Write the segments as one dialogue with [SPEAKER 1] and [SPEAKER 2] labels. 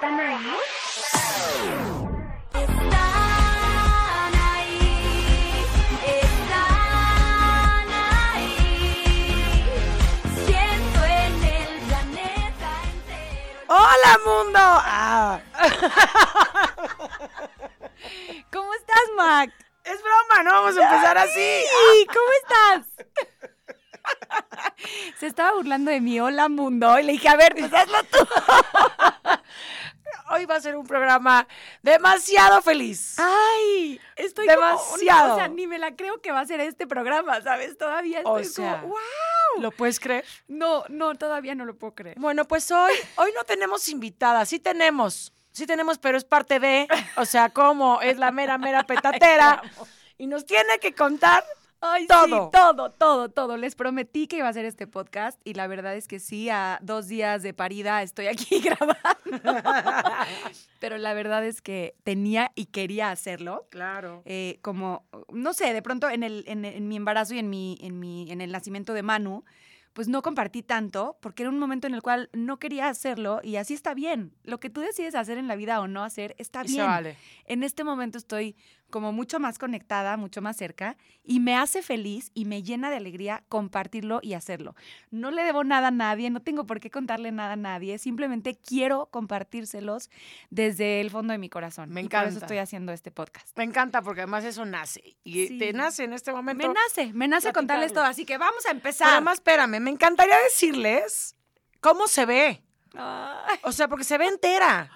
[SPEAKER 1] ¿Están ahí?
[SPEAKER 2] Están ahí, están ahí. Siento en el planeta entero.
[SPEAKER 3] ¡Hola, mundo! Ah,
[SPEAKER 4] ¿Cómo estás, Mac?
[SPEAKER 3] es broma, no vamos a empezar así.
[SPEAKER 4] Sí, ¿cómo estás? Se estaba burlando de mi hola mundo y le dije, a ver, pues hazlo tú.
[SPEAKER 3] Hoy va a ser un programa demasiado feliz.
[SPEAKER 4] Ay, estoy
[SPEAKER 3] Demasiado.
[SPEAKER 4] Como, o sea, ni me la creo que va a ser este programa, ¿sabes? Todavía
[SPEAKER 3] O
[SPEAKER 4] estoy
[SPEAKER 3] sea,
[SPEAKER 4] como, wow.
[SPEAKER 3] ¿Lo puedes creer?
[SPEAKER 4] No, no, todavía no lo puedo creer.
[SPEAKER 3] Bueno, pues hoy, hoy no tenemos invitada, sí tenemos, sí tenemos, pero es parte de, o sea, como es la mera, mera petatera y nos tiene que contar
[SPEAKER 4] Ay,
[SPEAKER 3] Todo.
[SPEAKER 4] sí, todo, todo, todo. Les prometí que iba a hacer este podcast y la verdad es que sí, a dos días de parida estoy aquí grabando. Pero la verdad es que tenía y quería hacerlo.
[SPEAKER 3] Claro.
[SPEAKER 4] eh, como, no sé, de pronto en, el, en, en mi embarazo y en, mi, en, mi, en el nacimiento de Manu, pues no compartí tanto porque era un momento en el cual no quería hacerlo y así está bien. Lo que tú decides hacer en la vida o no hacer está bien.
[SPEAKER 3] vale.
[SPEAKER 4] En este momento estoy como mucho más conectada, mucho más cerca y me hace feliz y me llena de alegría compartirlo y hacerlo. No le debo nada a nadie, no tengo por qué contarle nada a nadie, simplemente quiero compartírselos desde el fondo de mi corazón.
[SPEAKER 3] Me
[SPEAKER 4] Y por eso
[SPEAKER 3] encanta.
[SPEAKER 4] estoy haciendo este podcast.
[SPEAKER 3] Me encanta porque además eso nace y
[SPEAKER 4] Sí.
[SPEAKER 3] te nace en este momento.
[SPEAKER 4] Me nace, me nace contarles todo, así que vamos a
[SPEAKER 3] Pero
[SPEAKER 4] empezar.
[SPEAKER 3] además, espérame, me encantaría decirles cómo se ve.
[SPEAKER 4] Ay,
[SPEAKER 3] O sea, porque se ve entera.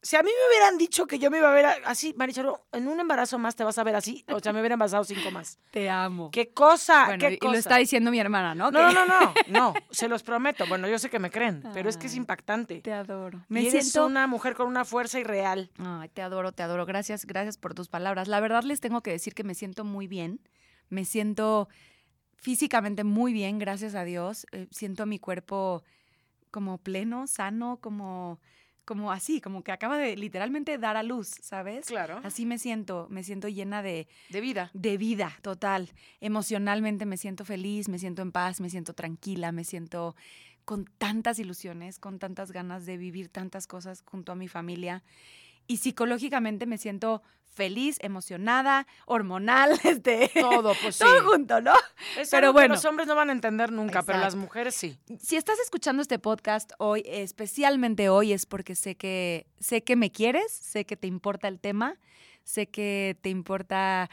[SPEAKER 3] Si a mí me hubieran dicho que yo me iba a ver así, Maricharo, en un embarazo más te vas a ver así, o sea, me hubieran embarazado cinco más.
[SPEAKER 4] te amo.
[SPEAKER 3] ¿Qué cosa?
[SPEAKER 4] bueno,
[SPEAKER 3] ¿Qué
[SPEAKER 4] y
[SPEAKER 3] cosa?
[SPEAKER 4] lo está diciendo mi hermana, ¿no?
[SPEAKER 3] No, no, no, no, no, se los prometo. Bueno, yo sé que me creen, pero es que es impactante.
[SPEAKER 4] Te adoro.
[SPEAKER 3] Me
[SPEAKER 4] Me
[SPEAKER 3] eres
[SPEAKER 4] siento
[SPEAKER 3] una mujer con una fuerza irreal.
[SPEAKER 4] Ay, te adoro, te adoro. Gracias, gracias por tus palabras. La verdad les tengo que decir que me siento muy bien. Me siento físicamente muy bien, gracias a Dios. Eh, siento mi cuerpo como pleno, sano, como, como así, como que acaba de literalmente dar a luz, ¿sabes?
[SPEAKER 3] Claro.
[SPEAKER 4] Así me siento, me siento llena de,
[SPEAKER 3] De vida.
[SPEAKER 4] de vida total. Emocionalmente me siento feliz, me siento en paz, me siento tranquila, me siento con tantas ilusiones, con tantas ganas de vivir tantas cosas junto a mi familia. Y psicológicamente me siento feliz, emocionada, hormonal, este,
[SPEAKER 3] Todo, pues sí.
[SPEAKER 4] todo junto, ¿no?
[SPEAKER 3] Es
[SPEAKER 4] Pero
[SPEAKER 3] algo que
[SPEAKER 4] bueno.
[SPEAKER 3] los hombres no van a entender nunca, pero las mujeres sí.
[SPEAKER 4] Si estás escuchando este podcast hoy, especialmente hoy, es porque sé que sé que me quieres, sé que te importa el tema, sé que te importa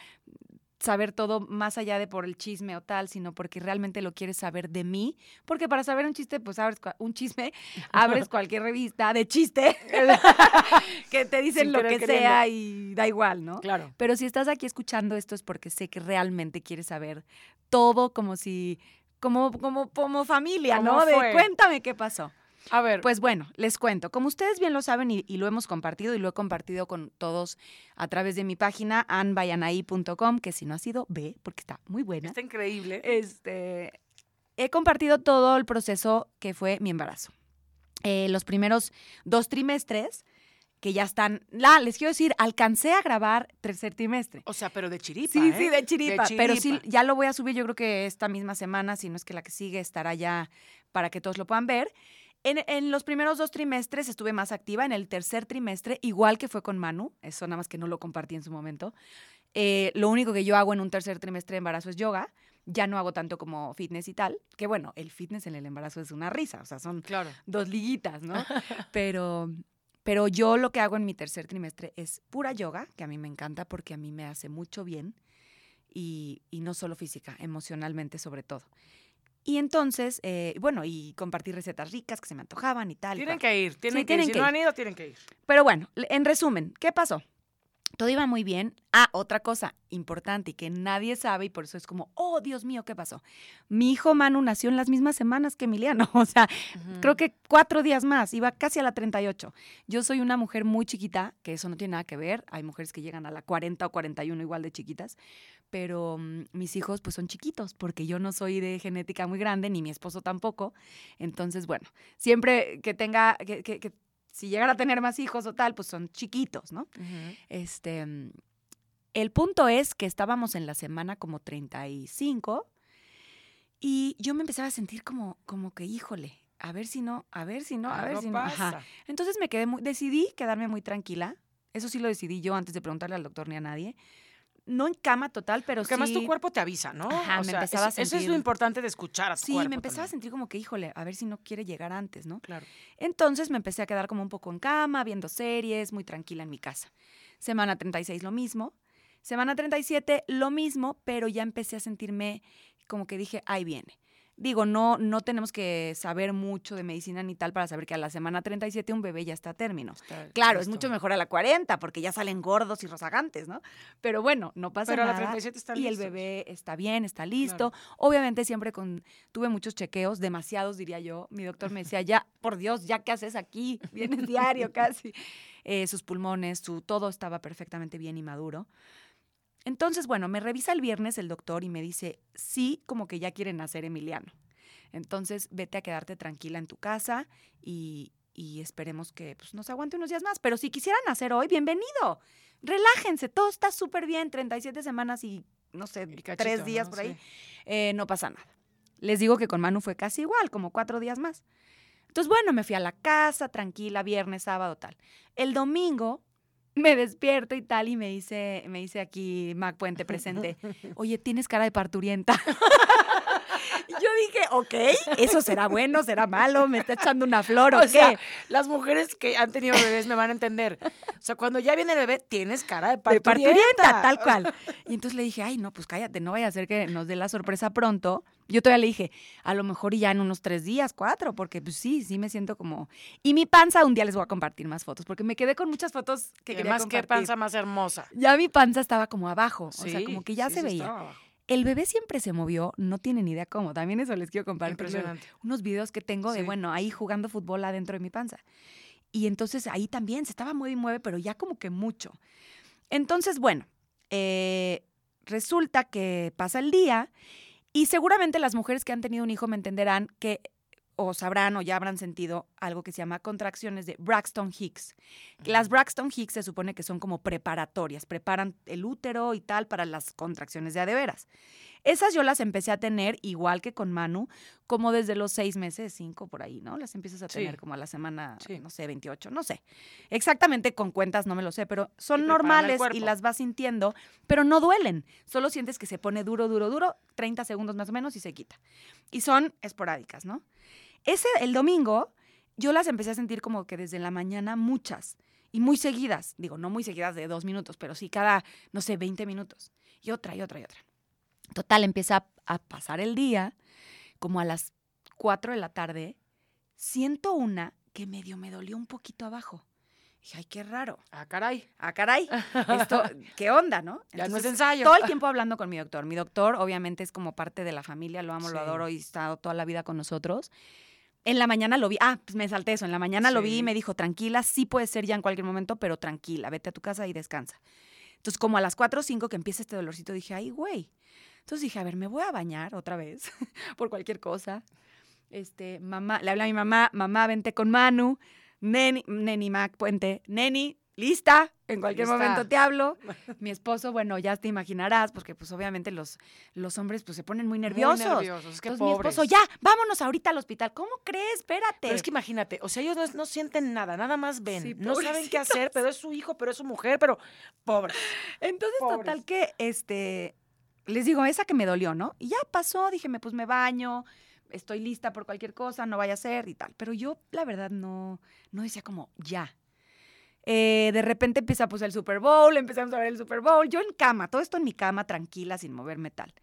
[SPEAKER 4] saber todo más allá de por el chisme o tal, sino porque realmente lo quieres saber de mí, porque para saber un chiste, pues abres un chisme, abres cualquier revista de chiste que te dicen
[SPEAKER 3] Sin
[SPEAKER 4] lo que
[SPEAKER 3] queriendo.
[SPEAKER 4] sea y da igual, ¿no?
[SPEAKER 3] Claro.
[SPEAKER 4] Pero si estás aquí escuchando esto es porque sé que realmente quieres saber todo como si, como, como, como familia,
[SPEAKER 3] ¿Cómo
[SPEAKER 4] ¿no? De cuéntame qué pasó.
[SPEAKER 3] A ver,
[SPEAKER 4] Pues bueno, les cuento. Como ustedes bien lo saben y, y lo hemos compartido y lo he compartido con todos a través de mi página anbayanaí.com, que si no ha sido, ve, porque está muy buena.
[SPEAKER 3] está increíble.
[SPEAKER 4] Este, he compartido todo el proceso que fue mi embarazo. Eh, los primeros dos trimestres que ya están, la, les quiero decir, alcancé a grabar tercer trimestre.
[SPEAKER 3] O sea, pero de chiripa,
[SPEAKER 4] Sí,
[SPEAKER 3] ¿eh?
[SPEAKER 4] sí, de chiripa, Pero sí,
[SPEAKER 3] chiripa.
[SPEAKER 4] ya lo voy a subir, yo creo que esta misma semana, si no es que la que sigue estará ya para que todos lo puedan ver. En, en los primeros dos trimestres estuve más activa, en el tercer trimestre, igual que fue con Manu, eso nada más que no lo compartí en su momento. Eh, lo único que yo hago en un tercer trimestre de embarazo es yoga, ya no hago tanto como fitness y tal, que bueno, el fitness en el embarazo es una risa, o sea, son
[SPEAKER 3] Claro.
[SPEAKER 4] dos liguitas, ¿no? pero, pero yo lo que hago en mi tercer trimestre es pura yoga, que a mí me encanta porque a mí me hace mucho bien y, y no solo física, emocionalmente sobre todo. Y entonces, eh, bueno, y compartir recetas ricas que se me antojaban y tal.
[SPEAKER 3] Tienen que ir, tienen
[SPEAKER 4] Sí,
[SPEAKER 3] que ir. Si no han ido, tienen que ir.
[SPEAKER 4] Pero bueno, en resumen, ¿qué pasó? Todo iba muy bien. Ah, otra cosa importante y que nadie sabe y por eso es como, oh, Dios mío, ¿qué pasó? Mi hijo Manu nació en las mismas semanas que Emiliano, o sea, creo que cuatro días más, iba casi a la 38. Yo soy una mujer muy chiquita, que eso no tiene nada que ver, hay mujeres que llegan a la 40 o 41 igual de chiquitas, pero mm, mis hijos pues son chiquitos, porque yo no soy de genética muy grande, ni mi esposo tampoco, entonces bueno, siempre que tenga, que, que- que si llegara a tener más hijos o tal, pues son chiquitos, ¿no? Este, mm, el punto es que estábamos en la semana como 35 y yo me empezaba a sentir como, como que, híjole, a ver si no, a ver si no, a ver si no. Ajá. Entonces me quedé muy, decidí quedarme muy tranquila. Eso sí lo decidí yo antes de preguntarle al doctor ni a nadie. No en cama total, pero
[SPEAKER 3] Porque además
[SPEAKER 4] sí.
[SPEAKER 3] tu cuerpo te avisa, ¿no?
[SPEAKER 4] Ajá,
[SPEAKER 3] O
[SPEAKER 4] me
[SPEAKER 3] sea,
[SPEAKER 4] empezaba a
[SPEAKER 3] eso, eso es lo
[SPEAKER 4] sentir-
[SPEAKER 3] importante de escuchar a tu
[SPEAKER 4] Sí,
[SPEAKER 3] cuerpo
[SPEAKER 4] me empezaba a sentir como que, híjole, a ver si no quiere llegar antes, ¿no?
[SPEAKER 3] Claro.
[SPEAKER 4] Entonces me empecé a quedar como un poco en cama, viendo series, muy tranquila en mi casa. Semana 36 lo mismo. Semana 37 lo mismo, pero ya empecé a sentirme como que dije, ahí viene. Digo, no, no tenemos que saber mucho de medicina ni tal para saber que a la semana 37 un bebé ya está a término.
[SPEAKER 3] Está
[SPEAKER 4] Claro, es
[SPEAKER 3] listo.
[SPEAKER 4] mucho mejor a la 40 porque ya salen gordos y rozagantes, ¿no? Pero bueno, no pasa
[SPEAKER 3] Pero a la
[SPEAKER 4] nada.
[SPEAKER 3] 37 están
[SPEAKER 4] y el bebé está bien, está listo. Obviamente siempre con tuve muchos chequeos, demasiados diría yo. Mi doctor me decía, "Ya, por Dios, ya qué haces aquí? Vienes diario casi." Eh, sus pulmones, su todo estaba perfectamente bien y maduro. Entonces, bueno, me revisa el viernes el doctor y me dice, "Sí, como que ya quiere nacer Emiliano." Entonces, vete a quedarte tranquila en tu casa y, y esperemos que pues, nos aguante unos días más. Pero si quisieran nacer hoy, bienvenido. Relájense, todo está súper bien, 37 semanas y, no sé,
[SPEAKER 3] cachito,
[SPEAKER 4] tres días
[SPEAKER 3] ¿no?
[SPEAKER 4] por ahí.
[SPEAKER 3] Sí.
[SPEAKER 4] Eh, no pasa nada. Les digo que con Manu fue casi igual, como cuatro días más. Entonces, bueno, me fui a la casa, tranquila, viernes, sábado, tal. El domingo me despierto y tal, y me dice, me dice aquí Mac Puente presente, oye, tienes cara de parturienta. Y yo dije, ok, eso será bueno, será malo, me está echando una flor o,
[SPEAKER 3] O
[SPEAKER 4] qué.
[SPEAKER 3] sea, las mujeres que han tenido bebés me van a entender. O sea, cuando ya viene el bebé, tienes cara de
[SPEAKER 4] de
[SPEAKER 3] parturienta.
[SPEAKER 4] parturienta, tal cual. Y entonces le dije, ay, no, pues cállate, no vaya a ser que nos dé la sorpresa pronto. Yo todavía le dije, a lo mejor y ya en unos tres días, cuatro, porque pues sí, sí me siento como... Y mi panza, un día les voy a compartir más fotos, porque me quedé con muchas fotos que
[SPEAKER 3] Que
[SPEAKER 4] quería
[SPEAKER 3] más que
[SPEAKER 4] compartir.
[SPEAKER 3] panza más hermosa.
[SPEAKER 4] Ya mi panza estaba como abajo, o sea, como que ya
[SPEAKER 3] sí,
[SPEAKER 4] se veía.
[SPEAKER 3] estaba.
[SPEAKER 4] El bebé siempre se movió, no tienen idea cómo. También eso les quiero compartir. Unos videos que tengo de, bueno, ahí jugando fútbol adentro de mi panza. Y entonces ahí también se estaba mueve y mueve, pero ya como que mucho. Entonces, bueno, eh, resulta que pasa el día y seguramente las mujeres que han tenido un hijo me entenderán que o sabrán o ya habrán sentido algo que se llama contracciones de Braxton Hicks. Las Braxton Hicks se supone que son como preparatorias, preparan el útero y tal para las contracciones de a de veras. Esas yo las empecé a tener igual que con Manu, como desde los seis meses, cinco por ahí, ¿no? Las empiezas a
[SPEAKER 3] Sí.
[SPEAKER 4] tener como a la semana,
[SPEAKER 3] Sí.
[SPEAKER 4] no sé, 28, no sé. Exactamente con cuentas no me lo sé, pero son normales y las vas sintiendo, pero no duelen. Solo sientes que se pone duro, duro, duro, 30 segundos más o menos y se quita. Y son esporádicas, ¿no? Ese, el domingo, yo las empecé a sentir como que desde la mañana muchas y muy seguidas. Digo, no muy seguidas de dos minutos, pero sí cada, no sé, 20 minutos. Y otra, y otra, y otra. Total, empieza a, pasar el día, como a las 4 de la tarde, siento una que medio me dolió un poquito abajo. Dije, ay, qué raro.
[SPEAKER 3] Ah, caray.
[SPEAKER 4] Ah, caray. Esto, ¿qué onda, no?
[SPEAKER 3] Ya no es ensayo.
[SPEAKER 4] todo el tiempo hablando con mi doctor. Mi doctor, obviamente, es como parte de la familia, lo amo, lo adoro y está toda la vida con nosotros. En la mañana lo vi, ah, pues me salté eso. En la mañana lo vi y me dijo, tranquila, sí puede ser ya en cualquier momento, pero tranquila, vete a tu casa y descansa. Entonces, como a las 4 o 5 que empieza este dolorcito, dije, ay, güey. Entonces dije, a ver, me voy a bañar otra vez por cualquier cosa. Este, mamá, le hablé a mi mamá, mamá, vente con Manu, Neni, Neni Mac Puente, Neni, lista, en cualquier
[SPEAKER 3] Lista.
[SPEAKER 4] momento te hablo. Mi esposo, bueno, ya te imaginarás, porque pues obviamente los, los hombres pues se ponen muy nerviosos.
[SPEAKER 3] Muy nerviosos. Es que
[SPEAKER 4] Entonces mi esposo, ya, vámonos ahorita al hospital. ¿Cómo crees? Espérate.
[SPEAKER 3] Pero es que imagínate, o sea, ellos no, no sienten nada, nada más ven.
[SPEAKER 4] Sí,
[SPEAKER 3] no saben qué hacer, pero es su hijo, pero es su mujer, pero pobre.
[SPEAKER 4] Entonces,
[SPEAKER 3] Pobres.
[SPEAKER 4] total que, este, les digo, esa que me dolió, ¿no? Y ya pasó, dije, me, pues me baño, estoy lista por cualquier cosa, no vaya a ser y tal. Pero yo, la verdad, no, no decía como, ya. Eh, de repente empieza pues el Super Bowl, empezamos a ver el Super Bowl, yo en cama, todo esto en mi cama, tranquila, sin moverme tal.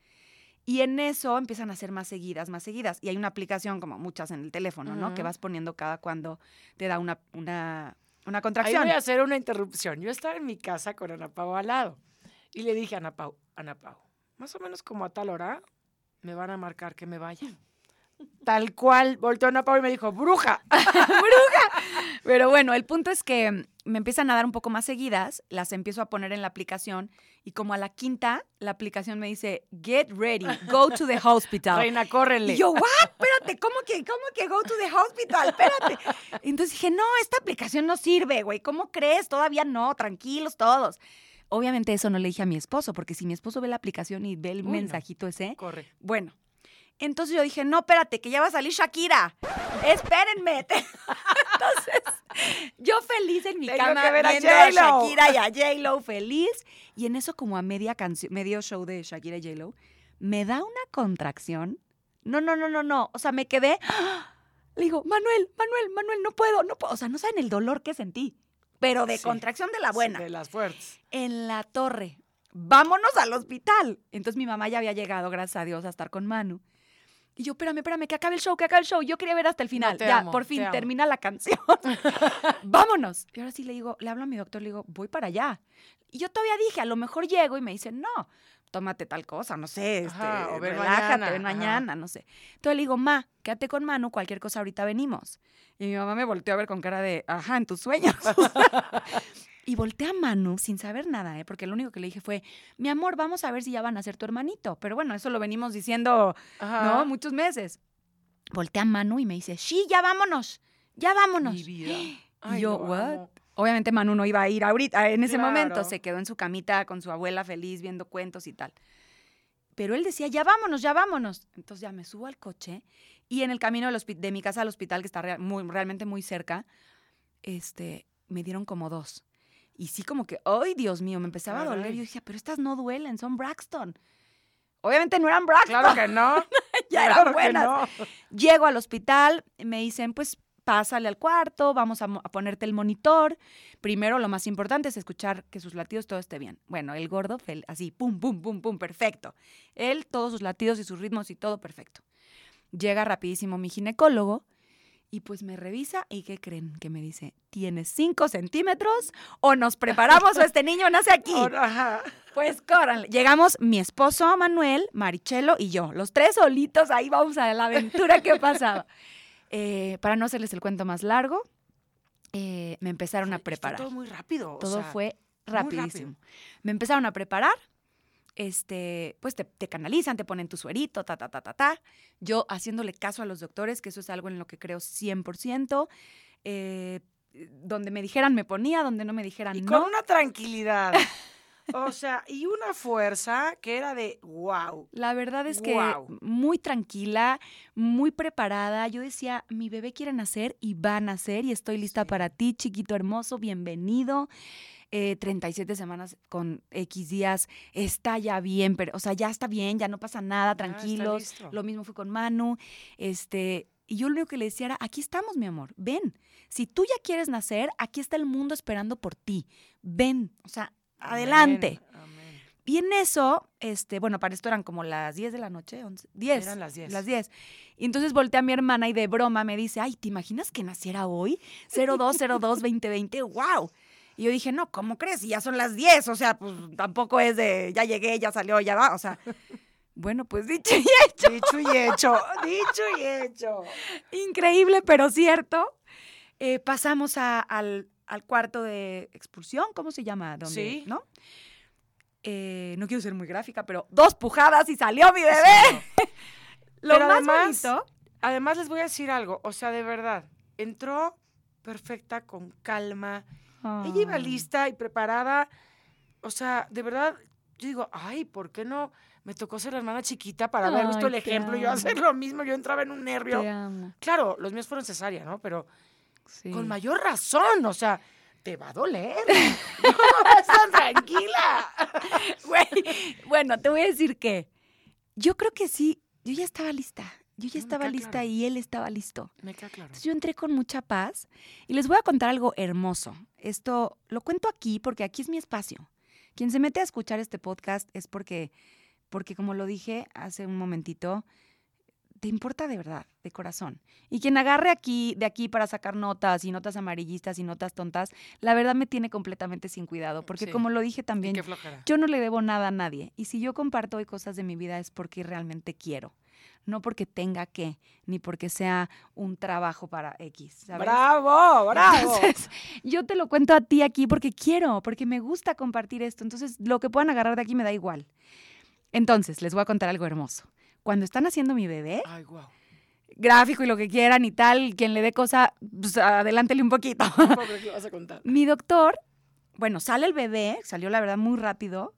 [SPEAKER 4] Y en eso empiezan a ser más seguidas, más seguidas. Y hay una aplicación, como muchas en el teléfono, ¿no? Que vas poniendo cada cuando te da una, una, una
[SPEAKER 3] Ahí
[SPEAKER 4] contracción.
[SPEAKER 3] voy a hacer una interrupción. Yo estaba en mi casa con Ana Pau al lado y le dije a Ana Pau, Ana Pau, más o menos como a tal hora me van a marcar que me vaya. Tal cual, volteó Ana Pau y me dijo, bruja.
[SPEAKER 4] Pero bueno, el punto es que me empiezan a dar un poco más seguidas, las empiezo a poner en la aplicación y como a la quinta, la aplicación me dice, get ready, go to the hospital.
[SPEAKER 3] Reina, córrele.
[SPEAKER 4] Y yo, what? Espérate, ¿cómo que, cómo que go to the hospital? Espérate. Entonces dije, no, esta aplicación no sirve, güey. ¿Cómo crees? Todavía no, tranquilos todos. Obviamente eso no le dije a mi esposo, porque si mi esposo ve la aplicación y ve el
[SPEAKER 3] Uy, no.
[SPEAKER 4] mensajito ese,
[SPEAKER 3] Corre.
[SPEAKER 4] bueno, Entonces yo dije, no, espérate, que ya va a salir Shakira. Espérenme. Entonces, yo feliz en mi
[SPEAKER 3] Tengo
[SPEAKER 4] cama
[SPEAKER 3] que ver a
[SPEAKER 4] viendo a,
[SPEAKER 3] J.Lo.
[SPEAKER 4] Shakira y a J-Lo feliz. Y en eso como a media canción, medio show de Shakira y J-Lo, me da una contracción. No, no, no, no, no. O sea, me quedé... ¡ah! Le digo, Manuel, Manuel, Manuel, no puedo, no puedo. O sea, no saben el dolor que sentí. Pero de
[SPEAKER 3] Sí.
[SPEAKER 4] contracción de la buena
[SPEAKER 3] De las fuertes.
[SPEAKER 4] en la torre. Vámonos al hospital. Entonces mi mamá ya había llegado, gracias a Dios, a estar con Manu. Y yo, espérame, espérame, que acabe el show, que acabe el show. Yo quería ver hasta el final. ya,
[SPEAKER 3] amo,
[SPEAKER 4] por fin termina la canción. Vámonos. Y ahora sí le digo, le hablo a mi doctor, le digo, voy para allá. Y yo todavía dije, a lo mejor llego y me dice, no, tómate tal cosa, no sé, este,
[SPEAKER 3] o ven
[SPEAKER 4] relájate,
[SPEAKER 3] mañana,
[SPEAKER 4] ven
[SPEAKER 3] ajá.
[SPEAKER 4] mañana, no sé. Entonces le digo, ma, quédate con Manu, cualquier cosa ahorita venimos. Y mi mamá me volteó a ver con cara de, ajá, en tus sueños. y volteé a Manu sin saber nada, ¿eh? porque lo único que le dije fue, mi amor, vamos a ver si ya van a ser tu hermanito. Pero bueno, eso lo venimos diciendo,
[SPEAKER 3] Ajá.
[SPEAKER 4] ¿no? Muchos meses. Volteé a Manu y me dice, sí, ya vámonos, ya vámonos.
[SPEAKER 3] Mi vida.
[SPEAKER 4] Y yo, ¿what?
[SPEAKER 3] amo.
[SPEAKER 4] Obviamente Manu no iba a ir ahorita, en ese momento. Se quedó en su camita con su abuela feliz viendo cuentos y tal. Pero él decía, ya vámonos, ya vámonos. Entonces ya me subo al coche y en el camino de mi casa al hospital, que está muy- realmente muy cerca, este, me dieron como dos. Y sí como que, ¡ay, Dios mío! Me empezaba a doler. Yo decía, pero estas no duelen, son Braxton. Obviamente no eran Braxton.
[SPEAKER 3] Claro que no.
[SPEAKER 4] ya eran
[SPEAKER 3] claro
[SPEAKER 4] buenas.
[SPEAKER 3] no.
[SPEAKER 4] Llego al hospital, me dicen, pues pásale al cuarto, vamos a, ponerte el monitor. Primero, lo más importante es escuchar que sus latidos todo esté bien. Bueno, el gordo, así, pum, pum, pum, pum, perfecto. Él, todos sus latidos y sus ritmos y todo perfecto. Llega rapidísimo mi ginecólogo y pues me revisa y ¿qué creen? Que me dice, ¿tienes 5 centímetros o nos preparamos o este niño nace aquí? Pues córranle. Llegamos mi esposo Manuel, Marichelo y yo. Los tres solitos, ahí vamos a la aventura que pasaba. Eh, para no hacerles el cuento más largo, eh, me empezaron a preparar.
[SPEAKER 3] todo muy rápido. o
[SPEAKER 4] Todo
[SPEAKER 3] sea,
[SPEAKER 4] fue rapidísimo. Me empezaron a preparar. Este, pues te, te canalizan, te ponen tu suerito, ta, ta, ta, ta, ta. Yo haciéndole caso a los doctores, que eso es algo en lo que creo 100%. Eh, donde me dijeran me ponía, donde no me dijeran
[SPEAKER 3] Y
[SPEAKER 4] no.
[SPEAKER 3] con una tranquilidad. O sea, y una fuerza que era de wow.
[SPEAKER 4] La verdad es que muy tranquila, muy preparada. Yo decía, mi bebé quiere nacer y va a nacer y estoy lista
[SPEAKER 3] Sí.
[SPEAKER 4] para ti, chiquito hermoso, bienvenido. Eh, 37 semanas con X días, está ya bien, pero, o sea, ya está bien, ya no pasa nada, tranquilos. Lo mismo fue con Manu. Este, y yo lo único que le decía era, aquí estamos, mi amor, ven. Si tú ya quieres nacer, aquí está el mundo esperando por ti. Ven, o sea, adelante.
[SPEAKER 3] Amén, amén.
[SPEAKER 4] Y en eso, este, bueno, para esto eran como las 10 de la noche, 11, 10.
[SPEAKER 3] Eran las 10.
[SPEAKER 4] Las 10. Y entonces volteé a mi hermana y de broma me dice, ay, ¿te imaginas que naciera hoy? 0202-2020, wow. Y yo dije, no, ¿cómo crees? Y ya son las 10, o sea, pues tampoco es de, ya llegué, ya salió, ya va, o sea. Bueno, pues dicho y hecho,
[SPEAKER 3] Dicho y hecho. Dicho y hecho.
[SPEAKER 4] increíble, pero cierto. Eh, pasamos a- al, al cuarto de expulsión, ¿cómo se llama? Donde,
[SPEAKER 3] Sí.
[SPEAKER 4] ¿No? Eh, no quiero ser muy gráfica, pero dos pujadas y salió mi bebé.
[SPEAKER 3] Sí, no.
[SPEAKER 4] Lo
[SPEAKER 3] Pero
[SPEAKER 4] más
[SPEAKER 3] además-
[SPEAKER 4] bonito.
[SPEAKER 3] Además, les voy a decir algo. O sea, de verdad, entró perfecta, con calma. Ella iba lista y preparada. O sea, de verdad, yo digo, ay, ¿por qué no me tocó ser la hermana chiquita para haber visto el ejemplo? Yo
[SPEAKER 4] amo.
[SPEAKER 3] hacer lo mismo, yo entraba en un nervio. Claro, los míos fueron cesárea, ¿no? Pero
[SPEAKER 4] Sí.
[SPEAKER 3] con mayor razón, o sea, te va a doler. no estás tranquila.
[SPEAKER 4] Güey, bueno, te voy a decir que yo creo que sí, yo ya estaba lista. Yo ya
[SPEAKER 3] me
[SPEAKER 4] estaba lista
[SPEAKER 3] claro.
[SPEAKER 4] y él estaba listo.
[SPEAKER 3] Me queda claro.
[SPEAKER 4] Entonces yo entré con mucha paz y les voy a contar algo hermoso. Esto lo cuento aquí porque aquí es mi espacio. Quien se mete a escuchar este podcast es porque, porque como lo dije hace un momentito, te importa de verdad, de corazón. Y quien agarre aquí, de aquí para sacar notas y notas amarillistas y notas tontas, la verdad me tiene completamente sin cuidado. Porque
[SPEAKER 3] Sí.
[SPEAKER 4] como lo dije también, yo no le debo nada a nadie. Y si yo comparto hoy cosas de mi vida es porque realmente quiero. No porque tenga que, ni porque sea un trabajo para X. ¿sabes?
[SPEAKER 3] ¡Bravo! ¡Bravo!
[SPEAKER 4] Entonces, yo te lo cuento a ti aquí porque quiero, porque me gusta compartir esto. Entonces, lo que puedan agarrar de aquí me da igual. Entonces, les voy a contar algo hermoso. Cuando están haciendo mi bebé,
[SPEAKER 3] Ay, guau.
[SPEAKER 4] gráfico y lo que quieran y tal, quien le dé cosa, pues adelántele un poquito.
[SPEAKER 3] Pobre, ¿qué vas a contar?
[SPEAKER 4] Mi doctor, bueno, sale el bebé, salió la verdad muy rápido,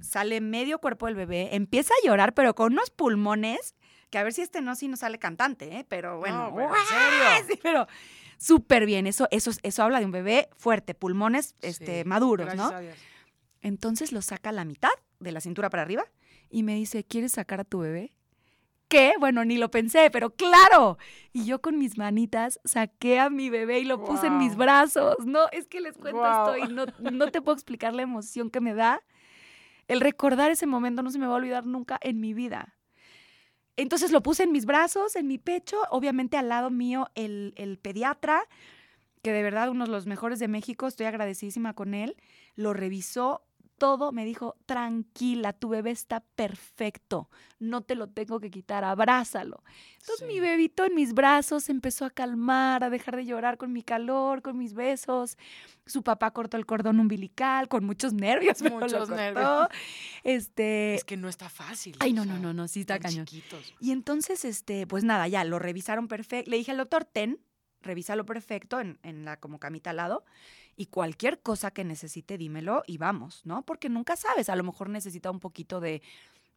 [SPEAKER 4] sale medio cuerpo del bebé, empieza a llorar, pero con unos pulmones Que a ver si este no, sí no sale cantante, ¿eh? Pero bueno.
[SPEAKER 3] No, pero serio.
[SPEAKER 4] Sí, pero súper bien. Eso, eso, eso habla de un bebé fuerte, pulmones este,
[SPEAKER 3] Sí,
[SPEAKER 4] maduros, ¿no?
[SPEAKER 3] a Dios.
[SPEAKER 4] Entonces lo saca a la mitad, de la cintura para arriba, y me dice, ¿quieres sacar a tu bebé? ¿Qué? Bueno, ni lo pensé, pero claro. Y yo con mis manitas saqué a mi bebé y lo puse en mis brazos. No, es que les cuento esto y no, no te puedo explicar la emoción que me da. El recordar ese momento no se me va a olvidar nunca en mi vida. Entonces lo puse en mis brazos, en mi pecho, obviamente al lado mío el, el pediatra, que de verdad uno de los mejores de México, estoy agradecidísima con él, lo revisó todo, me dijo, tranquila, tu bebé está perfecto, no te lo tengo que quitar, abrázalo. Entonces mi bebito en mis brazos empezó a calmar, a dejar de llorar con mi calor, con mis besos. Su papá cortó el cordón umbilical con muchos nervios, pero lo
[SPEAKER 3] Muchos
[SPEAKER 4] cortó.
[SPEAKER 3] nervios.
[SPEAKER 4] Este,
[SPEAKER 3] Es que no está fácil.
[SPEAKER 4] Ay, no,
[SPEAKER 3] sea,
[SPEAKER 4] no, no, no, sí está cañón.
[SPEAKER 3] chiquitos.
[SPEAKER 4] y entonces, este, pues nada, ya lo revisaron perfecto. Le dije al doctor, ten, revísalo perfecto en, en la como camita al lado. Y cualquier cosa que necesite, dímelo y vamos, ¿no? Porque nunca sabes. A lo mejor necesita un poquito de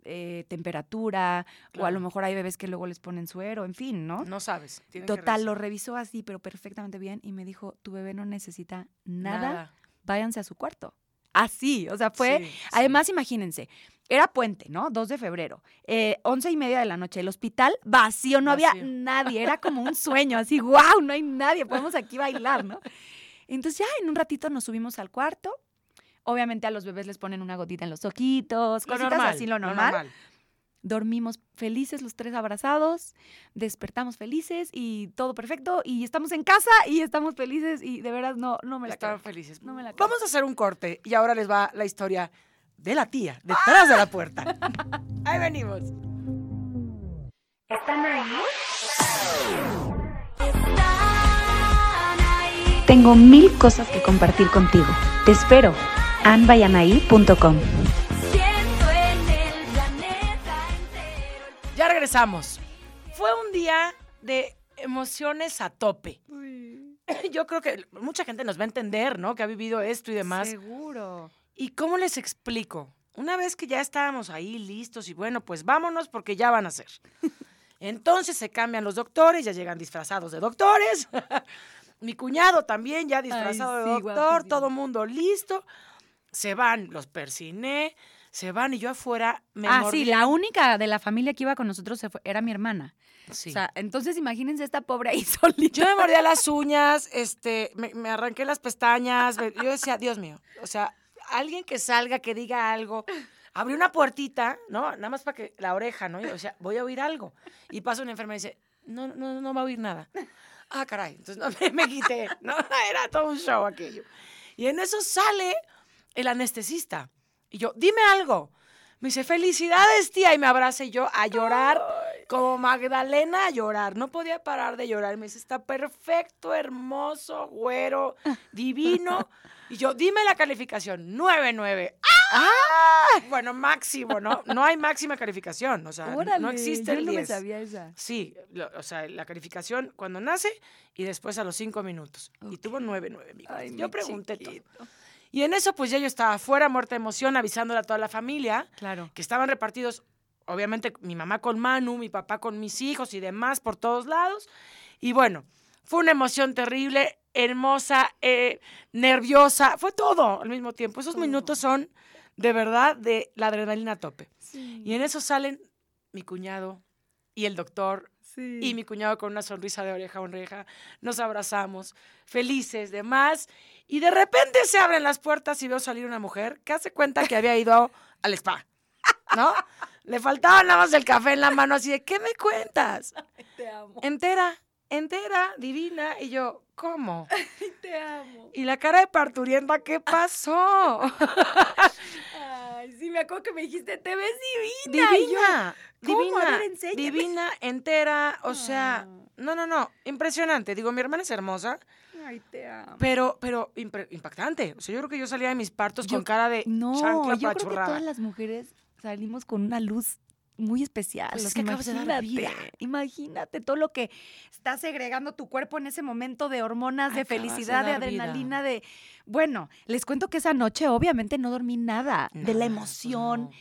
[SPEAKER 4] eh, temperatura, o a lo mejor hay bebés que luego les ponen suero, en fin, ¿no?
[SPEAKER 3] No sabes.
[SPEAKER 4] Total, lo revisó así, pero perfectamente bien. Y me dijo, tu bebé no necesita nada, váyanse a su cuarto. Así, o sea, fue...
[SPEAKER 3] Sí, sí.
[SPEAKER 4] Además, imagínense, era puente, ¿no? 2 de febrero, eh, once y media de la noche, el hospital vacío, no había nadie, era como un sueño, así, wow, no hay nadie, podemos aquí bailar, ¿no? Entonces ya en un ratito nos subimos al cuarto, obviamente a los bebés les ponen una gotita en los ojitos, cositas
[SPEAKER 3] normal.
[SPEAKER 4] así, lo normal. Dormimos felices los tres abrazados, despertamos felices y todo perfecto y estamos en casa y estamos felices y de verdad no, no me la
[SPEAKER 3] Estaban
[SPEAKER 4] creo.
[SPEAKER 3] felices.
[SPEAKER 4] No me la creo.
[SPEAKER 3] Vamos a hacer un corte y ahora les va la historia de la tía, detrás de la puerta. Ahí venimos.
[SPEAKER 4] ¿Están ahí?
[SPEAKER 2] Están ahí.
[SPEAKER 1] Tengo mil cosas que compartir contigo. Te espero. anbayanaí.com
[SPEAKER 3] Ya regresamos. Fue un día de emociones a tope. Yo creo que mucha gente nos va a entender, ¿no? Que ha vivido esto y demás.
[SPEAKER 4] Seguro.
[SPEAKER 3] ¿Y cómo les explico? Una vez que ya estábamos ahí listos y bueno, pues vámonos porque ya van a ser. Entonces se cambian los doctores, ya llegan disfrazados de doctores. Mi cuñado también ya disfrazado de
[SPEAKER 4] sí,
[SPEAKER 3] doctor, todo mundo listo. Se van, los persiné, se van y yo afuera me
[SPEAKER 4] ah,
[SPEAKER 3] mordí-
[SPEAKER 4] sí, la única de la familia que iba con nosotros se fue- era mi hermana.
[SPEAKER 3] Sí.
[SPEAKER 4] O sea, entonces imagínense esta pobre ahí solita.
[SPEAKER 3] Yo me mordía las uñas, este, me, me arranqué las pestañas. Yo decía, Dios mío, o sea, alguien que salga, que diga algo. Abrí una puertita, ¿no? Nada más para que la oreja, ¿no? O sea, voy a oír algo. Y pasa una enfermera y dice, no, no, no va a oír nada. Ah, caray. Entonces no, me, me quité, ¿no? Era todo un show aquello. Y en eso sale el anestesista. Y yo, dime algo. Me dice, felicidades, tía. Y me abraza y yo a llorar, como Magdalena a llorar. No podía parar de llorar. Me dice, está perfecto, hermoso, güero, divino. Y yo, dime la calificación, 9-9. ¡Ah! Bueno, máximo, ¿no? No hay máxima calificación. O sea, no existe
[SPEAKER 4] yo
[SPEAKER 3] el
[SPEAKER 4] no me
[SPEAKER 3] 10.
[SPEAKER 4] sabía esa.
[SPEAKER 3] Sí, lo- o sea, la calificación cuando nace y después a los cinco minutos. Y tuvo nueve, nueve, amigos.
[SPEAKER 4] Ay,
[SPEAKER 3] yo pregunté
[SPEAKER 4] chiquito.
[SPEAKER 3] todo. Y en eso, pues ya yo estaba fuera, muerta de emoción, avisándole a toda la familia
[SPEAKER 4] Claro.
[SPEAKER 3] que estaban repartidos, obviamente, mi mamá con Manu, mi papá con mis hijos y demás por todos lados. Y bueno, fue una emoción terrible, hermosa, eh, nerviosa, fue todo al mismo tiempo. Esos minutos son de verdad de la adrenalina a tope. Y en eso salen mi cuñado y el doctor y mi cuñado con una sonrisa de oreja a oreja. Nos abrazamos, felices, demás. Y de repente se abren las puertas y veo salir una mujer que hace cuenta que había ido al spa. ¿No? Le faltaba nada más el café en la mano, así de, ¿qué me cuentas?
[SPEAKER 4] Te amo.
[SPEAKER 3] Entera, entera, divina. Y yo, ¿cómo?
[SPEAKER 4] Te amo.
[SPEAKER 3] Y la cara de parturienta, ¿qué pasó?
[SPEAKER 4] Ay, sí, me acuerdo que me dijiste, te ves divina. Yo,
[SPEAKER 3] Divina, divina,
[SPEAKER 4] ver,
[SPEAKER 3] divina, entera, o sea,
[SPEAKER 4] Ah.
[SPEAKER 3] no, no, no, impresionante. Digo, mi hermana es hermosa,
[SPEAKER 4] Ay, te amo.
[SPEAKER 3] pero, pero impactante. O sea, yo creo que yo salía de mis partos
[SPEAKER 4] Yo-
[SPEAKER 3] con cara de
[SPEAKER 4] No,
[SPEAKER 3] chancla
[SPEAKER 4] yo creo que todas las mujeres salimos con una luz muy especial.
[SPEAKER 3] Pues es que acabas de dar
[SPEAKER 4] imagínate,
[SPEAKER 3] vida.
[SPEAKER 4] Imagínate todo lo que está segregando tu cuerpo en ese momento de hormonas, de
[SPEAKER 3] Acabas
[SPEAKER 4] felicidad, de,
[SPEAKER 3] vida.
[SPEAKER 4] adrenalina, de... Bueno, les cuento que esa noche obviamente no dormí nada de la
[SPEAKER 3] pues
[SPEAKER 4] emoción.
[SPEAKER 3] no.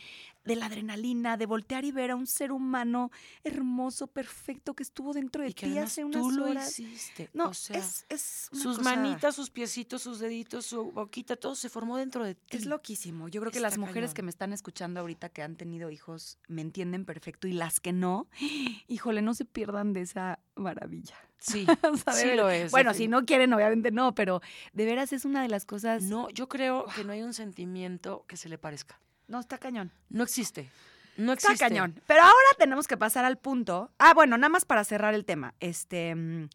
[SPEAKER 4] De la adrenalina, de voltear y ver a un ser humano hermoso, perfecto, que estuvo dentro de
[SPEAKER 3] Y que
[SPEAKER 4] ti hace unas
[SPEAKER 3] tú lo
[SPEAKER 4] horas.
[SPEAKER 3] hiciste.
[SPEAKER 4] No,
[SPEAKER 3] o sea,
[SPEAKER 4] es, es una
[SPEAKER 3] sus
[SPEAKER 4] cosa-
[SPEAKER 3] manitas, sus piecitos, sus deditos, su boquita, todo se formó dentro de ti.
[SPEAKER 4] Es loquísimo. Yo creo que
[SPEAKER 3] Está
[SPEAKER 4] las mujeres
[SPEAKER 3] cañón.
[SPEAKER 4] que me están escuchando ahorita que han tenido hijos me entienden perfecto y las que no, híjole, no se pierdan de esa maravilla.
[SPEAKER 3] Sí,
[SPEAKER 4] O sea, de
[SPEAKER 3] sí lo es.
[SPEAKER 4] Bueno, si no quieren, obviamente no, pero de veras es una de las cosas.
[SPEAKER 3] No, yo creo que no hay un sentimiento que se le parezca.
[SPEAKER 4] No, está cañón.
[SPEAKER 3] No existe. No
[SPEAKER 4] Está
[SPEAKER 3] existe.
[SPEAKER 4] cañón. Pero ahora tenemos que pasar al punto. Ah, bueno, nada más para cerrar el tema. Este. mm,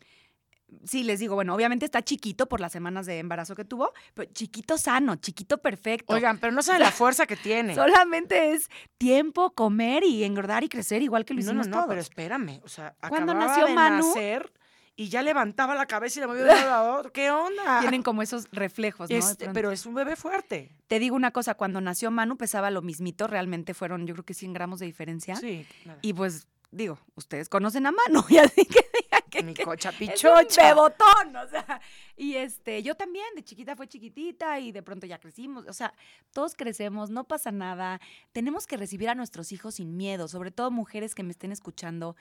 [SPEAKER 4] Sí, les digo, bueno, obviamente está chiquito por las semanas de embarazo que tuvo, pero chiquito sano, chiquito perfecto.
[SPEAKER 3] Oigan, pero no saben la fuerza que tiene.
[SPEAKER 4] Solamente es tiempo, comer y engordar y crecer igual que lo
[SPEAKER 3] no, no,
[SPEAKER 4] hicimos
[SPEAKER 3] no,
[SPEAKER 4] todos.
[SPEAKER 3] pero espérame. O sea,
[SPEAKER 4] Cuando
[SPEAKER 3] acababa
[SPEAKER 4] nació
[SPEAKER 3] de
[SPEAKER 4] Manu-
[SPEAKER 3] nacer y ya levantaba la cabeza y la movía de un lado a otro. ¿Qué onda?
[SPEAKER 4] Tienen como esos reflejos, ¿no?
[SPEAKER 3] Este, pero es un bebé fuerte.
[SPEAKER 4] Te digo una cosa, cuando nació Manu pesaba lo mismito, realmente fueron yo creo que 100 gramos de diferencia.
[SPEAKER 3] Sí. nada.
[SPEAKER 4] Y pues, digo, ustedes conocen a Manu, y así que que,
[SPEAKER 3] Mi cocha pichocha.
[SPEAKER 4] bebotón, o sea. Y este, yo también, de chiquita fue chiquitita y de pronto ya crecimos. O sea, todos crecemos, no pasa nada. Tenemos que recibir a nuestros hijos sin miedo, sobre todo mujeres que me estén escuchando.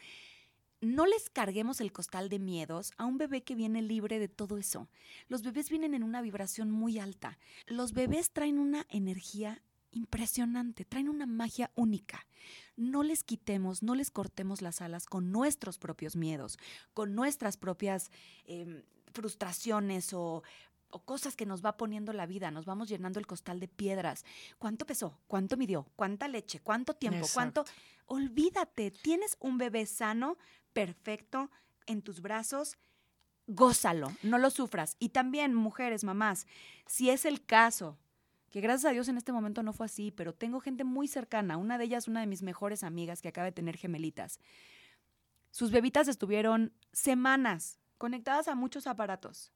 [SPEAKER 4] No les carguemos el costal de miedos a un bebé que viene libre de todo eso. Los bebés vienen en una vibración muy alta. Los bebés traen una energía impresionante, traen una magia única. No les quitemos, no les cortemos las alas con nuestros propios miedos, con nuestras propias em, frustraciones o, o cosas que nos va poniendo la vida. Nos vamos llenando el costal de piedras. ¿Cuánto pesó? ¿Cuánto midió? ¿Cuánta leche? ¿Cuánto tiempo? ¿Cuánto? Olvídate, tienes un bebé sano, perfecto, en tus brazos. Gózalo, no lo sufras. Y también, mujeres, mamás, si es el caso, que gracias a Dios en este momento no fue así, pero tengo gente muy cercana, una de ellas, una de mis mejores amigas que acaba de tener gemelitas. Sus bebitas estuvieron semanas conectadas a muchos aparatos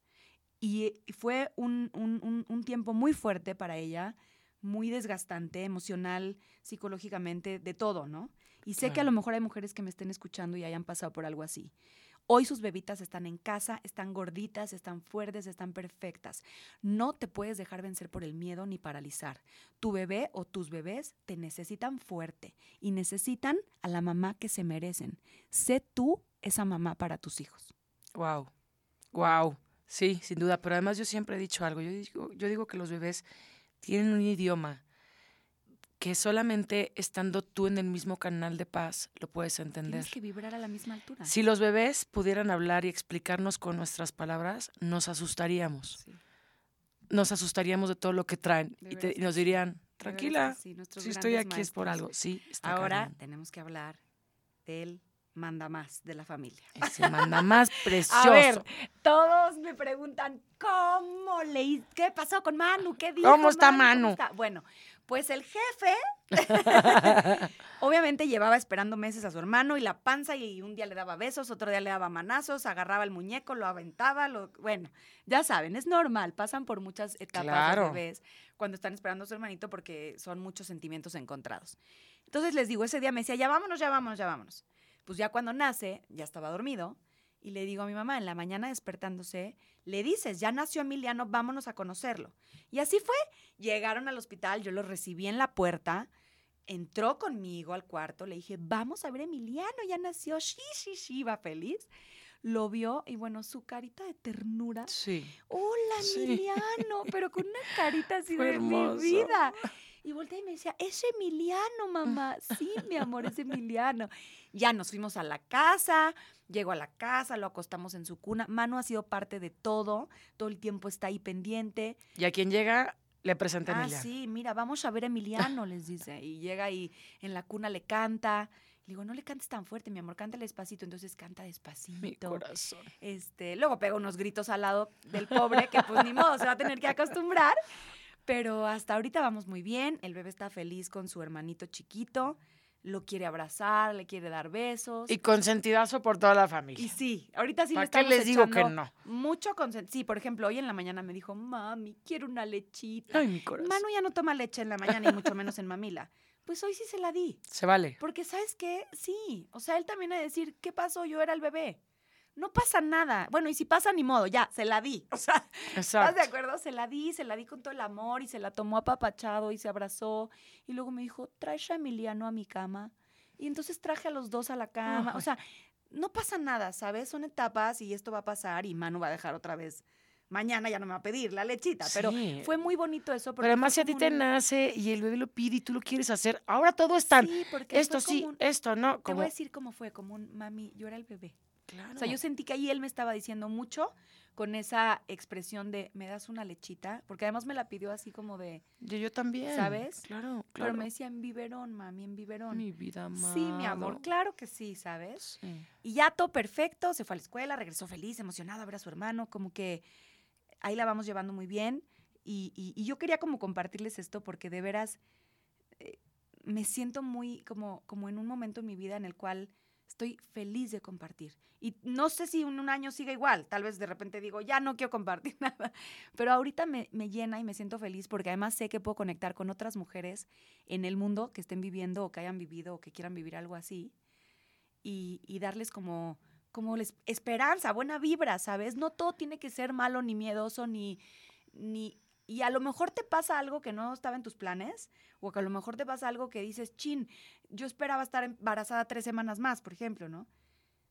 [SPEAKER 4] y fue un, un- tiempo muy fuerte para ella, muy desgastante, emocional, psicológicamente, de todo, ¿no? Y sé que a lo mejor hay mujeres que me estén escuchando y hayan pasado por algo así. Hoy sus bebitas están en casa, están gorditas, están fuertes, están perfectas. No te puedes dejar vencer por el miedo ni paralizar. Tu bebé o tus bebés te necesitan fuerte y necesitan a la mamá que se merecen. Sé tú esa mamá para tus hijos.
[SPEAKER 3] Wow. Wow. Sí, sin duda. Pero además yo siempre he dicho algo. Yo digo, yo digo que los bebés tienen un idioma que solamente estando tú en el mismo canal de paz lo puedes entender.
[SPEAKER 4] Tienes que vibrar a la misma altura.
[SPEAKER 3] Si los bebés pudieran hablar y explicarnos con nuestras palabras, nos asustaríamos.
[SPEAKER 4] Sí,
[SPEAKER 3] Nos asustaríamos de todo lo que traen. Y, te-
[SPEAKER 4] veras
[SPEAKER 3] y nos dirían, tranquila,
[SPEAKER 4] sí,
[SPEAKER 3] si estoy aquí es por algo. Sí, está
[SPEAKER 4] Ahora tenemos que hablar del manda más de la familia.
[SPEAKER 3] Ese manda más precioso.
[SPEAKER 4] A ver, todos me preguntan, ¿cómo le ¿Qué pasó con Manu? ¿Qué dijo
[SPEAKER 3] ¿Cómo está
[SPEAKER 4] ¿Cómo
[SPEAKER 3] Manu?
[SPEAKER 4] está? Bueno, pues el jefe obviamente llevaba esperando meses a su hermano y la panza y un día le daba besos, otro día le daba manazos, agarraba el muñeco, lo aventaba, lo bueno, ya saben, es normal, pasan por muchas etapas
[SPEAKER 3] Claro.
[SPEAKER 4] los bebés cuando están esperando a su hermanito porque son muchos sentimientos encontrados. Entonces les digo, ese día me decía, ya vámonos, ya vámonos, ya vámonos. Pues ya cuando nace, ya estaba dormido, y le digo a mi mamá, en la mañana despertándose, le dices, ya nació Emiliano, vámonos a conocerlo. Y así fue. Llegaron al hospital, yo los recibí en la puerta, entró conmigo al cuarto, le dije, vamos a ver Emiliano, ya nació, sí, sí, sí, iba feliz. Lo vio y bueno, su carita de ternura.
[SPEAKER 3] Sí.
[SPEAKER 4] Hola,
[SPEAKER 3] Sí.
[SPEAKER 4] Emiliano, pero con una carita así
[SPEAKER 3] Fue
[SPEAKER 4] de
[SPEAKER 3] hermoso.
[SPEAKER 4] mi vida. Y volteé y me decía, es Emiliano, mamá. Sí, mi amor, es Emiliano. Ya nos fuimos a la casa, llego a la casa, lo acostamos en su cuna. Manu ha sido parte de todo, todo el tiempo está ahí pendiente.
[SPEAKER 3] Y a quien llega, le presenta a
[SPEAKER 4] Ah,
[SPEAKER 3] Emilia.
[SPEAKER 4] sí, mira, vamos a ver a Emiliano, les dice. Y llega y en la cuna le canta. Le digo, no le cantes tan fuerte, mi amor, cántale despacito. Entonces canta
[SPEAKER 3] Mi
[SPEAKER 4] despacito.
[SPEAKER 3] corazón.
[SPEAKER 4] Este, luego pega unos gritos al lado del pobre, que pues ni modo, se va a tener que acostumbrar. Pero hasta ahorita vamos muy bien. El bebé está feliz con su hermanito chiquito. Lo quiere abrazar, le quiere dar besos.
[SPEAKER 3] Y consentidazo por toda la
[SPEAKER 4] Y
[SPEAKER 3] familia.
[SPEAKER 4] sí, ahorita sí le
[SPEAKER 3] ¿Para qué
[SPEAKER 4] estamos
[SPEAKER 3] les digo que no?
[SPEAKER 4] Mucho consent. Sí, por ejemplo, hoy en la mañana me dijo, mami, quiero una lechita.
[SPEAKER 3] Ay, mi corazón.
[SPEAKER 4] Manu ya no toma leche en la mañana y mucho menos en mamila. Pues hoy sí se la di.
[SPEAKER 3] Se vale.
[SPEAKER 4] Porque, ¿sabes qué? Sí. O sea, él también ha de decir, ¿qué pasó? Yo era el bebé. No pasa nada. Bueno, y si pasa, ni modo, ya, se la di. O sea, ¿estás de acuerdo? Se la di, se la di con todo el amor y se la tomó apapachado y se abrazó. Y luego me dijo, trae a Emiliano a mi cama. Y entonces traje a los dos a la cama. O sea, no pasa nada, ¿sabes? Son etapas y esto va a pasar y Manu va a dejar otra vez. Mañana ya no me va a pedir la lechita, pero fue muy bonito eso. porque
[SPEAKER 3] Pero además, si a ti te
[SPEAKER 4] un-
[SPEAKER 3] nace y el bebé lo pide y tú lo quieres hacer, ahora todo es tan.
[SPEAKER 4] Sí, porque
[SPEAKER 3] esto sí,
[SPEAKER 4] un-
[SPEAKER 3] esto no.
[SPEAKER 4] Te
[SPEAKER 3] Como,
[SPEAKER 4] voy a decir cómo fue, como un mami, yo era el bebé.
[SPEAKER 3] Claro.
[SPEAKER 4] O sea, yo sentí que ahí él me estaba diciendo mucho con esa expresión de, ¿me das una lechita? Porque además me la pidió así como de,
[SPEAKER 3] yo, yo también.
[SPEAKER 4] ¿Sabes?
[SPEAKER 3] Claro,
[SPEAKER 4] pero
[SPEAKER 3] claro.
[SPEAKER 4] me decía en biberón, mami, en biberón.
[SPEAKER 3] Mi vida amada.
[SPEAKER 4] sí, mi amor, claro que sí, ¿sabes?
[SPEAKER 3] Sí.
[SPEAKER 4] Y ya todo perfecto, se fue a la escuela, regresó feliz, emocionada a ver a su hermano, como que ahí la vamos llevando muy bien. Y, y- y yo quería como compartirles esto porque de veras eh, me siento muy como, como en un momento en mi vida en el cual estoy feliz de compartir. Y no sé si en un año siga igual, tal vez de repente digo, ya no quiero compartir nada, pero ahorita me, me llena y me siento feliz porque además sé que puedo conectar con otras mujeres en el mundo que estén viviendo o que hayan vivido o que quieran vivir algo así y, y darles como, como esperanza, buena vibra, ¿sabes? No todo tiene que ser malo ni miedoso ni, ni... Y a lo mejor te pasa algo que no estaba en tus planes, o que a lo mejor te pasa algo que dices, chin, yo esperaba estar embarazada tres semanas más, por ejemplo, ¿no?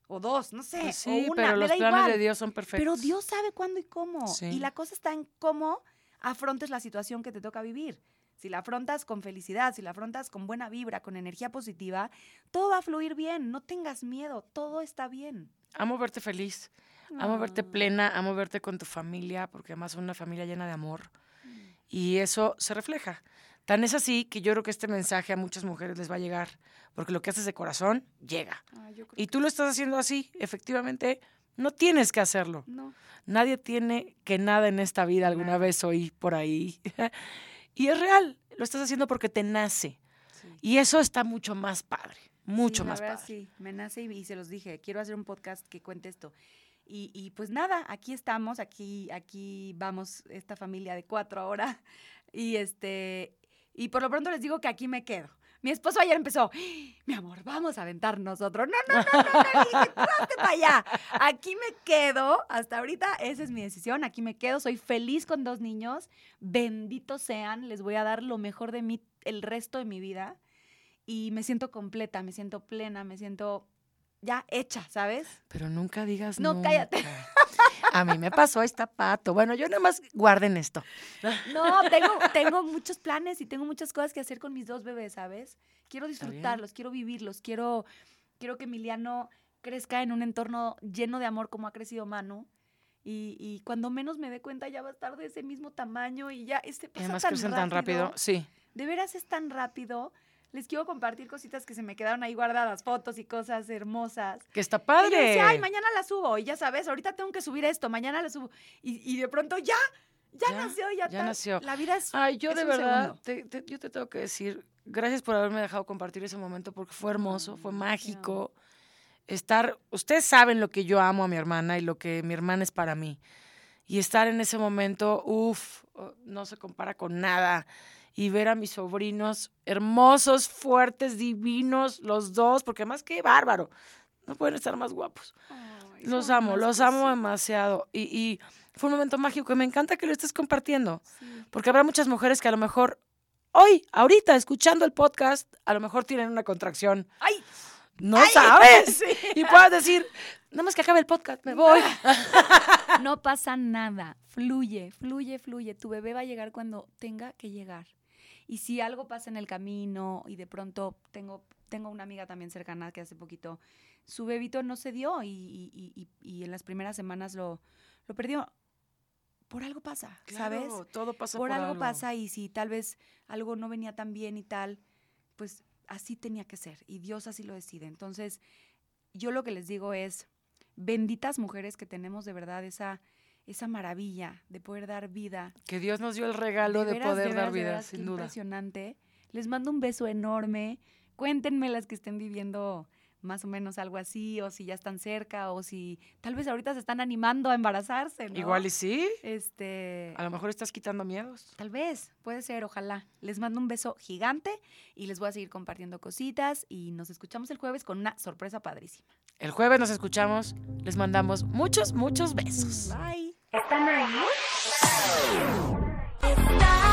[SPEAKER 4] O dos, no sé,
[SPEAKER 3] Pues sí,
[SPEAKER 4] o una,
[SPEAKER 3] pero los planes
[SPEAKER 4] igual.
[SPEAKER 3] de Dios son perfectos.
[SPEAKER 4] Pero Dios sabe cuándo y cómo.
[SPEAKER 3] Sí.
[SPEAKER 4] Y la cosa está en cómo afrontes la situación que te toca vivir. Si la afrontas con felicidad, si la afrontas con buena vibra, con energía positiva, todo va a fluir bien. No tengas miedo, todo está bien.
[SPEAKER 3] Amo verte feliz. Amo verte
[SPEAKER 4] Ah.
[SPEAKER 3] plena, amo verte con tu familia, porque además son una familia llena de amor. Y eso se refleja. Tan es así que yo creo que este mensaje a muchas mujeres les va a llegar, porque lo que haces de corazón llega.
[SPEAKER 4] Creo
[SPEAKER 3] Y tú lo estás haciendo así, efectivamente, no tienes que hacerlo.
[SPEAKER 4] no.
[SPEAKER 3] Nadie tiene que nada en esta vida, alguna vez oí por ahí. y es real, lo estás haciendo porque te nace.
[SPEAKER 4] Sí.
[SPEAKER 3] Y eso está mucho más padre, mucho
[SPEAKER 4] Sí, la
[SPEAKER 3] más
[SPEAKER 4] verdad,
[SPEAKER 3] padre.
[SPEAKER 4] Sí, me nace y, y se los dije, quiero hacer un podcast que cuente esto. Y, y pues nada, aquí estamos, aquí, aquí vamos, esta familia de cuatro ahora. Y este, y por lo pronto les digo que aquí me quedo. Mi esposo ayer empezó, mi amor, vamos a aventarnos otro. No, no, no, no, no, dije, "Tú hazte para allá. Aquí me quedo, hasta ahorita esa es mi decisión, aquí me quedo, soy feliz con dos niños, benditos sean, les voy a dar lo mejor de mí el resto de mi vida y me siento completa, me siento plena, me siento ya hecha, ¿sabes?
[SPEAKER 3] Pero nunca digas
[SPEAKER 4] No, cállate.
[SPEAKER 3] A mí me pasó esta pato. Bueno, yo nada más guarden esto.
[SPEAKER 4] No, tengo, tengo muchos planes y tengo muchas cosas que hacer con mis dos bebés, ¿sabes? Quiero disfrutarlos, quiero vivirlos, quiero, quiero que Emiliano crezca en un entorno lleno de amor como ha crecido Manu. Y, y cuando menos me dé cuenta ya va a estar de ese mismo tamaño y ya este pasa
[SPEAKER 3] además
[SPEAKER 4] tan
[SPEAKER 3] crecen tan rápido. Sí.
[SPEAKER 4] De veras es tan rápido. Les quiero compartir cositas que se me quedaron ahí guardadas, fotos y cosas hermosas.
[SPEAKER 3] Que está padre.
[SPEAKER 4] yo decía, ay, mañana la subo. Y ya sabes, ahorita tengo que subir esto, mañana la subo. Y, y de pronto ya, ya,
[SPEAKER 3] Ya,
[SPEAKER 4] nació, ya,
[SPEAKER 3] ya nació.
[SPEAKER 4] La vida es.
[SPEAKER 3] Ay, yo
[SPEAKER 4] es
[SPEAKER 3] de
[SPEAKER 4] un
[SPEAKER 3] verdad,
[SPEAKER 4] segundo.
[SPEAKER 3] te- te- yo te tengo que decir, gracias por haberme dejado compartir ese momento porque fue hermoso, fue mágico. Estar, ustedes saben lo que yo amo a mi hermana y lo que mi hermana es para mí. Y estar en ese momento, uff, no se compara con nada. Y ver a mis sobrinos hermosos, fuertes, divinos, los dos, porque además qué bárbaro. No pueden estar más guapos.
[SPEAKER 4] Ay,
[SPEAKER 3] Los amo, los amo demasiado. Y, y fue un momento mágico y me encanta que lo estés compartiendo.
[SPEAKER 4] Sí.
[SPEAKER 3] Porque habrá muchas mujeres que a lo mejor hoy, ahorita, escuchando el podcast, a lo mejor tienen una contracción.
[SPEAKER 4] ¡Ay!
[SPEAKER 3] No
[SPEAKER 4] ¡Ay!
[SPEAKER 3] sabes.
[SPEAKER 4] Sí.
[SPEAKER 3] Y puedas decir, nada más que acabe el podcast, me voy.
[SPEAKER 4] No pasa nada. Fluye, fluye, fluye. Tu bebé va a llegar cuando tenga que llegar. Y si algo pasa en el camino y de pronto tengo, tengo una amiga también cercana que hace poquito, su bebito no se dio y, y- y- y- en las primeras semanas lo, lo perdió. Por algo pasa, ¿sabes?
[SPEAKER 3] Todo pasa
[SPEAKER 4] por, algo, pasa y si tal vez algo no venía tan bien y tal, pues así tenía que ser y Dios así lo decide. Entonces, yo lo que les digo es, benditas mujeres que tenemos de verdad esa, esa maravilla de poder dar vida.
[SPEAKER 3] Que Dios nos dio el regalo de,
[SPEAKER 4] veras,
[SPEAKER 3] poder
[SPEAKER 4] de
[SPEAKER 3] dar
[SPEAKER 4] de
[SPEAKER 3] vida,
[SPEAKER 4] veras,
[SPEAKER 3] sin
[SPEAKER 4] qué
[SPEAKER 3] duda.
[SPEAKER 4] Impresionante. Les mando un beso enorme. Cuéntenme las que estén viviendo más o menos algo así, o si ya están cerca, o si tal vez ahorita se están animando a embarazarse, ¿no?
[SPEAKER 3] Igual y sí,
[SPEAKER 4] Este,
[SPEAKER 3] a lo mejor estás quitando miedos.
[SPEAKER 4] Tal vez, puede ser, ojalá. Les mando un beso gigante y les voy a seguir compartiendo cositas y nos escuchamos el jueves con una sorpresa padrísima.
[SPEAKER 3] El jueves nos escuchamos. Les mandamos muchos, muchos besos.
[SPEAKER 4] Bye.
[SPEAKER 1] ¿Están ahí?
[SPEAKER 2] Están